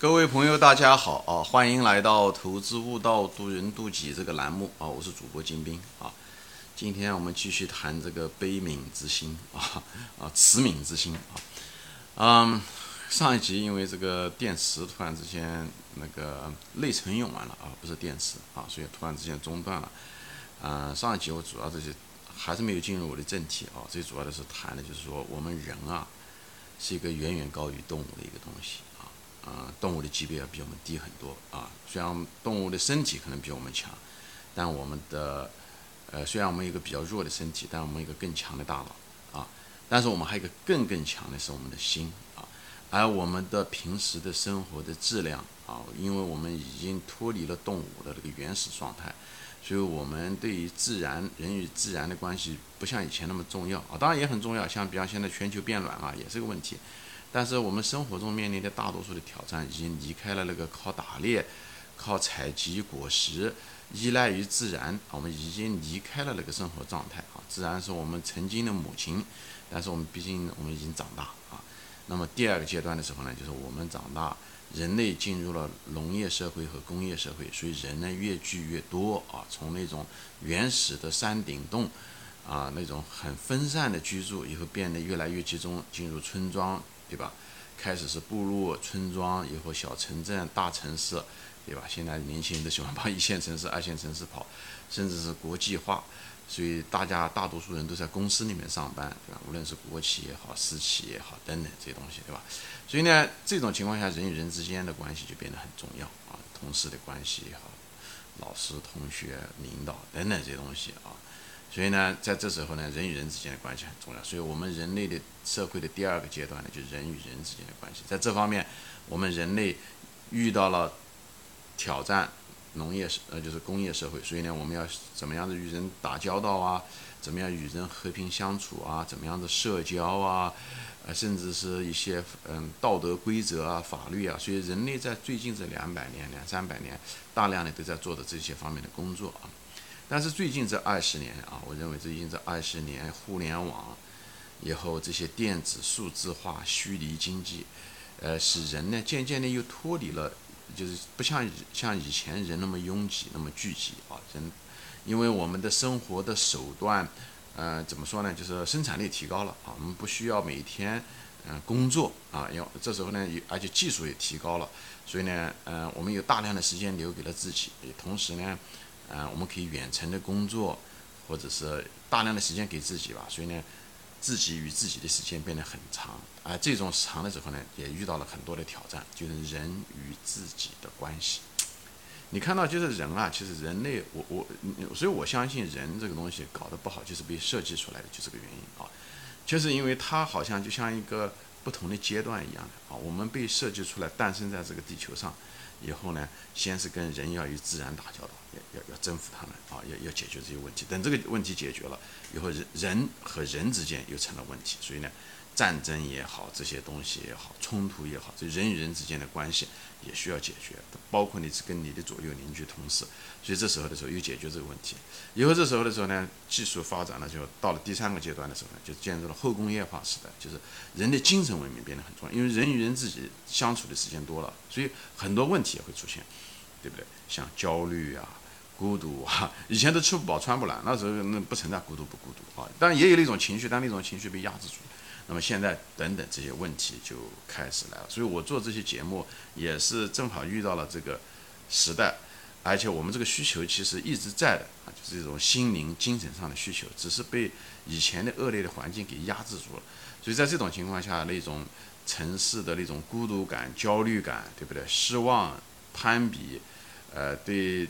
各位朋友，大家好啊！欢迎来到《投资悟道，渡人渡己》这个栏目啊！我是主播金兵啊。今天我们继续谈这个悲悯之心啊啊，慈悯之心啊。嗯，上一集因为这个电池突然之间那个内存用完了啊，不是电池啊，所以突然之间中断了。嗯，上一集我主要这些还是没有进入我的正题啊。最主要的是谈的就是说，我们人啊是一个远远高于动物的一个东西。啊，动物的级别要比我们低很多啊。虽然动物的身体可能比我们强，但我们的，呃，虽然我们有一个比较弱的身体，但我们一个更强的大脑啊。但是我们还有一个更更强的是我们的心啊。而我们的平时的生活的质量啊，因为我们已经脱离了动物的这个原始状态，所以我们对于自然人与自然的关系不像以前那么重要啊。当然也很重要，像比方现在全球变暖啊，也是个问题。但是我们生活中面临的大多数的挑战，已经离开了那个 靠打猎、靠采集果实、依赖于自然，我们已经离开了那个生活状态啊。自然是我们曾经的母亲，但是我们毕竟我们已经长大啊。那么第二个阶段的时候呢，就是我们长大，人类进入了农业社会和工业社会，所以人呢越聚越多啊。从那种原始的山顶洞啊，那种很分散的居住，以后变得越来越集中，进入村庄。对吧？开始是部落、村庄，以后小城镇、大城市，对吧？现在年轻人都喜欢 往一线城市、二线城市跑，甚至是国际化，所以大家大多数人都在公司里面上班，对吧？无论是国企也好、私企也好等等这些东西，对吧？所以呢，这种情况下，人与人之间的关系就变得很重要啊，同事的关系也好，老师、同学、领导等等这些东西啊。所以呢，在这时候呢，人与人之间的关系很重要。所以，我们人类的社会的第二个阶段呢，就是人与人之间的关系。在这方面，我们人类遇到了挑战，农业社呃就是工业社会。所以呢，我们要怎么样的与人打交道啊？怎么样与人和平相处啊？怎么样的社交啊？呃，甚至是一些嗯道德规则啊、法律啊。所以，人类在最近这两百年、两三百年，大量的都在做的这些方面的工作啊。但是最近这二十年啊，我认为最近这二十年，互联网以后这些电子数字化、虚拟经济，呃，使人呢渐渐的又脱离了，就是不像像以前人那么拥挤、那么聚集啊。人因为我们的生活的手段，呃，怎么说呢？就是生产力提高了啊，我们不需要每天嗯工作啊，要这时候呢，而且技术也提高了，所以呢，嗯，我们有大量的时间留给了自己，同时呢。嗯，我们可以远程的工作，或者是大量的时间给自己吧。所以呢，自己与自己的时间变得很长。而这种长的时候呢，也遇到了很多的挑战，就是人与自己的关系。你看到，就是人啊，其实人类，我我，所以我相信人这个东西搞得不好，就是被设计出来的，就这个原因啊。就是因为它好像就像一个不同的阶段一样的啊，我们被设计出来，诞生在这个地球上。以后呢，先是跟人要与自然打交道，要要要征服他们啊，要要解决这些问题。等这个问题解决了以后，人人和人之间又成了问题，所以呢。战争也好，这些东西也好，冲突也好，这人与人之间的关系也需要解决，包括你是跟你的左右邻居、同事，所以这时候的时候又解决这个问题。以后这时候的时候呢，技术发展了，就到了第三个阶段的时候呢，就进入了后工业化时代，就是人的精神文明变得很重要，因为人与人自己相处的时间多了，所以很多问题也会出现，对不对？像焦虑啊、孤独啊，以前都吃不饱穿不暖，那时候那不存在孤独不孤独啊，当然也有那种情绪，但那种情绪被压制住了。那么现在等等这些问题就开始来了，所以我做这些节目也是正好遇到了这个时代，而且我们这个需求其实一直在的啊，就是这种心灵、精神上的需求，只是被以前的恶劣的环境给压制住了。所以在这种情况下，那种城市的那种孤独感、焦虑感，对不对？失望、攀比，呃，对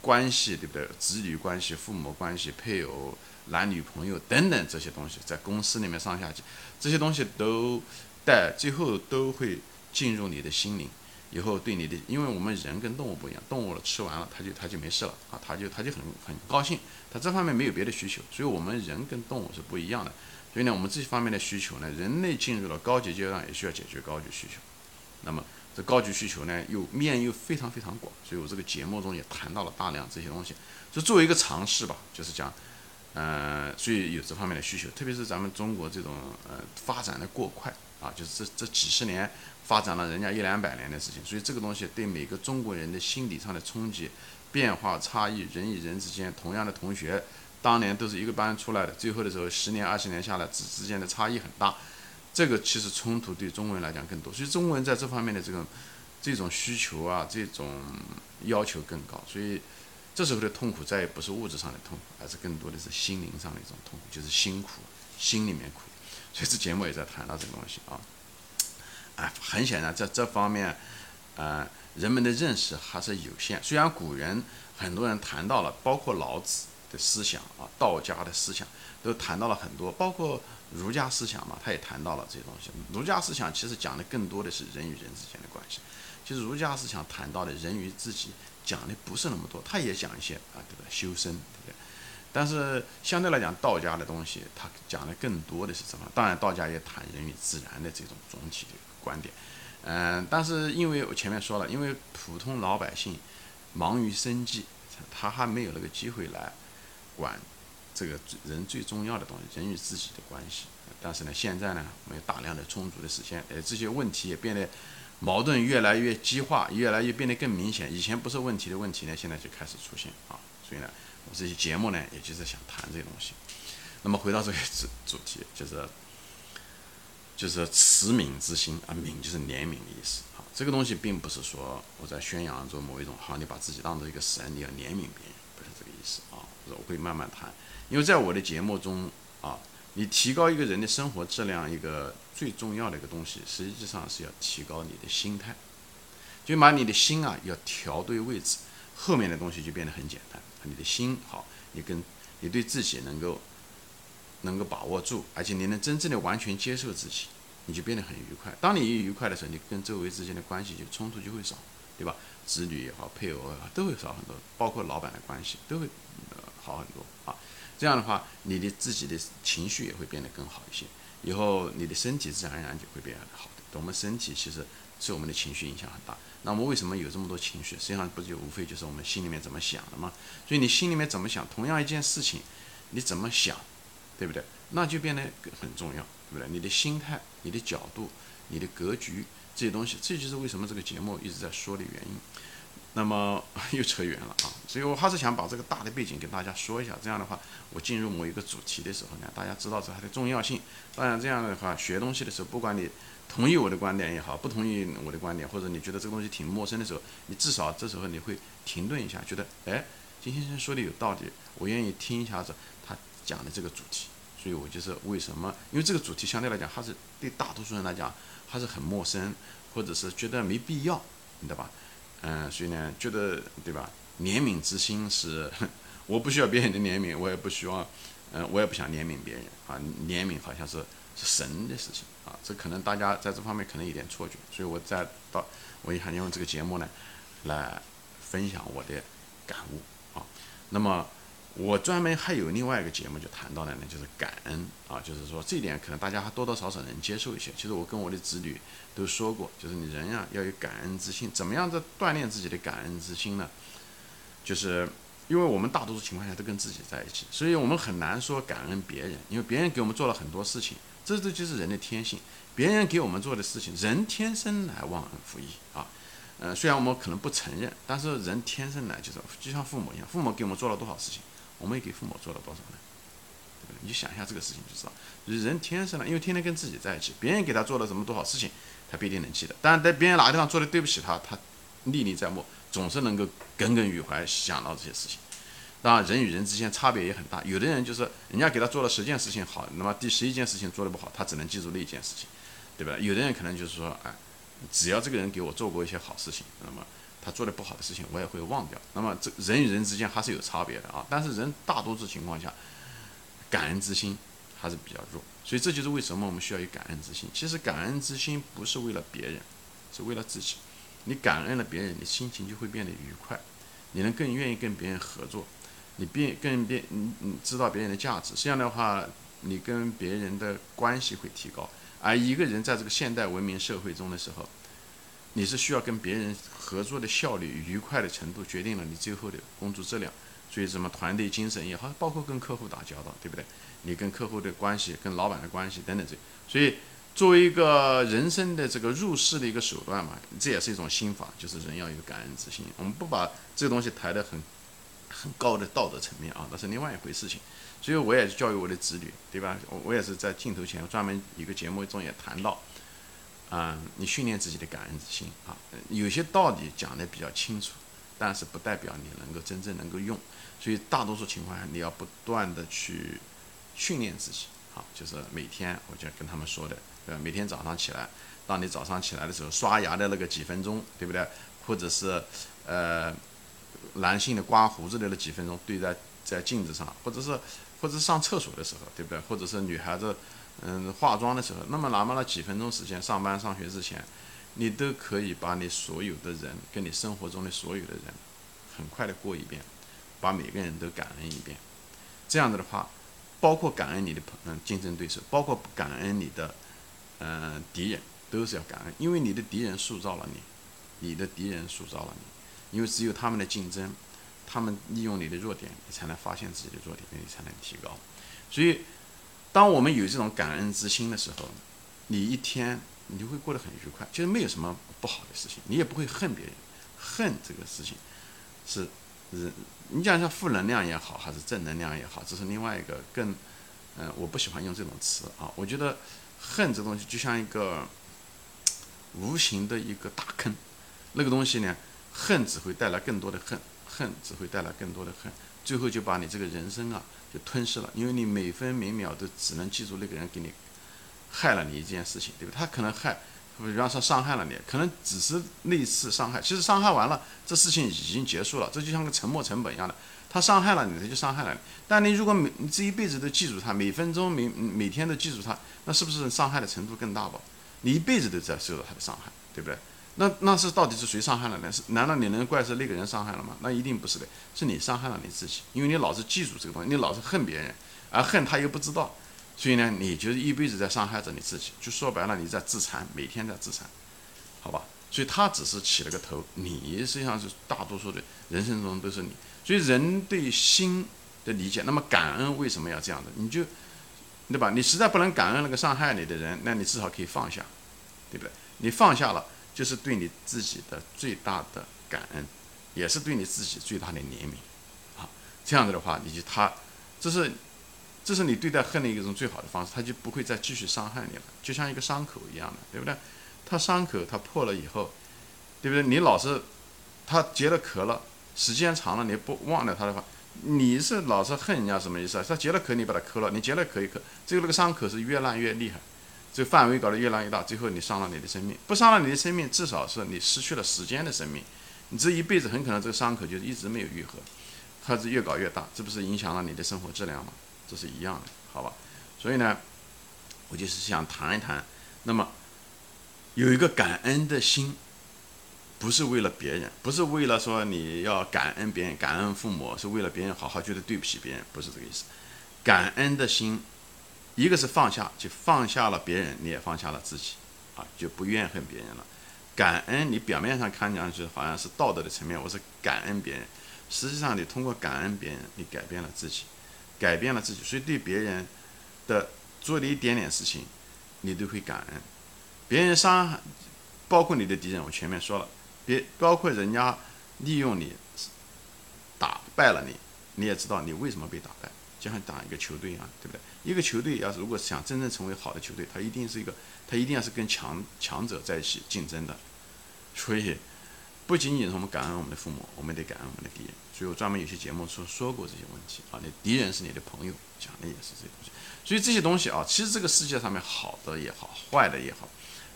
关系，对不对？子女关系、父母关系、配偶。男女朋友等等这些东西，在公司里面上下级，这些东西都带最后都会进入你的心灵，以后对你的，因为我们人跟动物不一样，动物了吃完了，它就它就没事了啊，它就它就很很高兴，它这方面没有别的需求，所以我们人跟动物是不一样的，所以呢，我们这方面的需求呢，人类进入了高级阶段也需要解决高级需求，那么这高级需求呢，又面又非常非常广，所以我这个节目中也谈到了大量这些东西，就作为一个尝试吧，就是讲。嗯，所以有这方面的需求，特别是咱们中国这种呃发展的过快啊，就是这这几十年发展了人家一两百年的事情，所以这个东西对每个中国人的心理上的冲击、变化、差异，人与人之间，同样的同学，当年都是一个班出来的，最后的时候十年、二十年下来，之之间的差异很大，这个其实冲突对中国人来讲更多，所以中国人在这方面的这个这种需求啊，这种要求更高，所以。这时候的痛苦再也不是物质上的痛苦，而是更多的是心灵上的一种痛苦，就是辛苦，心里面苦。所以这节目也在谈到这个东西啊。哎，很显然在这方面，呃，人们的认识还是有限。虽然古人很多人谈到了，包括老子的思想啊，道家的思想都谈到了很多，包括儒家思想嘛，他也谈到了这些东西。儒家思想其实讲的更多的是人与人之间的关系。其实儒家思想谈到的人与自己。讲的不是那么多，他也讲一些啊，对吧？修身，对不对？但是相对来讲，道家的东西，他讲的更多的是什么？当然，道家也谈人与自然的这种总体的观点。嗯，但是因为我前面说了，因为普通老百姓忙于生计，他还没有那个机会来管这个人最重要的东西——人与自己的关系。但是呢，现在呢，我们有大量的充足的时间，呃，这些问题也变得。矛盾越来越激化，越来越变得更明显。以前不是问题的问题呢，现在就开始出现啊。所以呢，我这些节目呢，也就是想谈这些东西。那么回到这个主主题，就是就是慈悯之心啊，悯就是怜悯的意思啊。这个东西并不是说我在宣扬着某一种，好，你把自己当做一个神，你要怜悯别人，这个意思啊。我会慢慢谈，因为在我的节目中啊。你提高一个人的生活质量，一个最重要的一个东西，实际上是要提高你的心态，就把你的心啊要调对位置，后面的东西就变得很简单。你的心好，你跟你对自己能够能够把握住，而且你能真正的完全接受自己，你就变得很愉快。当你一愉快的时候，你跟周围之间的关系就冲突就会少，对吧？子女也好，配偶也好，都会少很多，包括老板的关系都会好很多啊。这样的话，你的自己的情绪也会变得更好一些。以后你的身体自然而然就会变得好的。我们身体其实受我们的情绪影响很大。那我们为什么有这么多情绪？实际上不就无非就是我们心里面怎么想的吗？所以你心里面怎么想，同样一件事情，你怎么想，对不对？那就变得很重要，对不对？你的心态、你的角度、你的格局这些东西，这就是为什么这个节目一直在说的原因。那么 又扯远了啊，所以我还是想把这个大的背景给大家说一下。这样的话，我进入某一个主题的时候呢，大家知道这它的重要性。当然，这样的话学东西的时候，不管你同意我的观点也好，不同意我的观点，或者你觉得这个东西挺陌生的时候，你至少这时候你会停顿一下，觉得哎，金先生说的有道理，我愿意听一下子他讲的这个主题。所以我就是为什么？因为这个主题相对来讲还是对大多数人来讲还是很陌生，或者是觉得没必要，你知道吧？嗯，所以呢，觉得对吧？怜悯之心是，我不需要别人的怜悯，我也不希望，嗯，我也不想怜悯别人啊。怜悯好像是是神的事情啊，这可能大家在这方面可能有点错觉，所以我在到我也想用这个节目呢，来分享我的感悟啊。那么。我专门还有另外一个节目，就谈到了呢，就是感恩啊，就是说这一点可能大家还多多少少能接受一些。其实我跟我的子女都说过，就是你人呀要有感恩之心，怎么样子锻炼自己的感恩之心呢？就是因为我们大多数情况下都跟自己在一起，所以我们很难说感恩别人，因为别人给我们做了很多事情，这这就是人的天性。别人给我们做的事情，人天生来忘恩负义啊。呃，虽然我们可能不承认，但是人天生来就是就像父母一样，父母给我们做了多少事情。我们也给父母做了多少呢？对你想一下这个事情就知道，人天生的，因为天天跟自己在一起，别人给他做了什么多少事情，他不一定能记得。但是在别人哪个地方做的对不起他，他历历在目，总是能够耿耿于怀，想到这些事情。当然，人与人之间差别也很大，有的人就是人家给他做了十件事情好，那么第十一件事情做的不好，他只能记住那一件事情，对吧？有的人可能就是说，哎，只要这个人给我做过一些好事情，那么。做的不好的事情，我也会忘掉。那么，这人与人之间还是有差别的啊。但是，人大多数情况下，感恩之心还是比较弱。所以，这就是为什么我们需要有感恩之心。其实，感恩之心不是为了别人，是为了自己。你感恩了别人，你心情就会变得愉快，你能更愿意跟别人合作，你变更别你你知道别人的价值。这样的话，你跟别人的关系会提高。而一个人在这个现代文明社会中的时候，你是需要跟别人合作的效率、愉快的程度，决定了你最后的工作质量。所以，什么团队精神也好，包括跟客户打交道，对不对？你跟客户的关系、跟老板的关系等等这，所以作为一个人生的这个入世的一个手段嘛，这也是一种心法，就是人要有感恩之心。我们不把这个东西抬得很很高的道德层面啊，那是另外一回事情。所以我也是教育我的子女，对吧？我我也是在镜头前专门一个节目中也谈到，啊，你训练自己的感恩之心啊，有些道理讲的比较清楚，但是不代表你能够真正能够用。所以大多数情况下，你要不断的去训练自己，好，就是每天我就跟他们说的，对吧？每天早上起来，当你早上起来的时候，刷牙的那个几分钟，对不对？或者是呃，男性的刮胡子的那几分钟，对在在镜子上，或者是或者上厕所的时候，对不对？或者是女孩子嗯化妆的时候，那么哪怕那几分钟时间，上班上学之前，你都可以把你所有的人跟你生活中的所有的人，很快的过一遍。把每个人都感恩一遍，这样子的话，包括感恩你的朋嗯竞争对手，包括感恩你的嗯敌人，都是要感恩，因为你的敌人塑造了你，你的敌人塑造了你，因为只有他们的竞争，他们利用你的弱点，你才能发现自己的弱点，你才能提高。所以，当我们有这种感恩之心的时候，你一天你就会过得很愉快，其实没有什么不好的事情，你也不会恨别人，恨这个事情是。是，你讲一下负能量也好，还是正能量也好，这是另外一个更，嗯，我不喜欢用这种词啊。我觉得恨这东西就像一个无形的一个大坑，那个东西呢，恨只会带来更多的恨，恨只会带来更多的恨，最后就把你这个人生啊就吞噬了，因为你每分每秒都只能记住那个人给你害了你一件事情，对吧？他可能害。比方说伤害了你，可能只是那一次伤害，其实伤害完了，这事情已经结束了，这就像个沉没成本一样的。他伤害了你，他就伤害了你。但你如果每你这一辈子都记住他，每分钟每每天都记住他，那是不是伤害的程度更大吧？你一辈子都在受到他的伤害，对不对？那那是到底是谁伤害了呢？是难道你能怪是那个人伤害了吗？那一定不是的，是你伤害了你自己，因为你老是记住这个东西，你老是恨别人，而恨他又不知道。所以呢，你就是一辈子在伤害着你自己，就说白了，你在自残，每天在自残，好吧？所以他只是起了个头，你实际上是大多数的人生中都是你。所以人对心的理解，那么感恩为什么要这样的？你就，对吧？你实在不能感恩那个伤害你的人，那你至少可以放下，对不对？你放下了，就是对你自己的最大的感恩，也是对你自己最大的怜悯，啊，这样子的话，你就他，这是。这是你对待恨的一种最好的方式，他就不会再继续伤害你了，就像一个伤口一样的，对不对？他伤口他破了以后，对不对？你老是他结了壳了，时间长了你不忘了他的话，你是老是恨人家什么意思啊？他结了壳，你把它磕了，你结了壳一磕，最后那个伤口是越烂越厉害，这范围搞得越来越大，最后你伤了你的生命，不伤了你的生命，至少是你失去了时间的生命，你这一辈子很可能这个伤口就一直没有愈合，它是越搞越大，这不是影响了你的生活质量吗？这是一样的，好吧？所以呢，我就是想谈一谈，那么有一个感恩的心，不是为了别人，不是为了说你要感恩别人，感恩父母，是为了别人好好觉得对不起别人，不是这个意思。感恩的心，一个是放下，就放下了别人，你也放下了自己，啊，就不怨恨别人了。感恩，你表面上看上去好像是道德的层面，我是感恩别人，实际上你通过感恩别人，你改变了自己。改变了自己，所以对别人的做的一点点事情，你都会感恩。别人伤害，包括你的敌人，我前面说了，别包括人家利用你打败了你，你也知道你为什么被打败，就像打一个球队一样，对不对？一个球队要是如果想真正成为好的球队，他一定是一个，他一定要是跟强强者在一起竞争的，所以。不仅仅是我们感恩我们的父母，我们得感恩我们的敌人。所以我专门有些节目说说过这些问题啊。你敌人是你的朋友，讲的也是这些东西。所以这些东西啊，其实这个世界上面好的也好，坏的也好，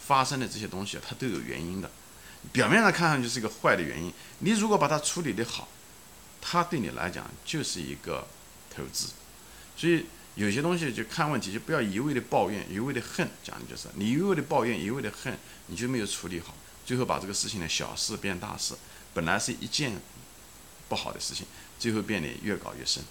发生的这些东西它都有原因的。表面上看上去是一个坏的原因，你如果把它处理的好，它对你来讲就是一个投资。所以有些东西就看问题，就不要一味的抱怨，一味的恨，讲的就是你一味的抱怨，一味的恨，你就没有处理好。最后把这个事情的小事变大事，本来是一件不好的事情，最后变得越搞越深。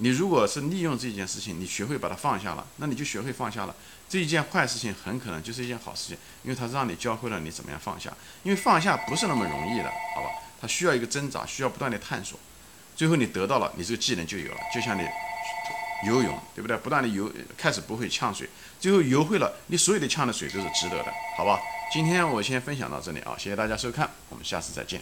你如果是利用这件事情，你学会把它放下了，那你就学会放下了。这一件坏事情很可能就是一件好事情，因为它让你教会了你怎么样放下。因为放下不是那么容易的，好吧？它需要一个挣扎，需要不断的探索。最后你得到了，你这个技能就有了。就像你游泳，对不对？不断的游，开始不会呛水，最后游会了，你所有的呛的水都是值得的，好吧？今天我先分享到这里啊，谢谢大家收看，我们下次再见。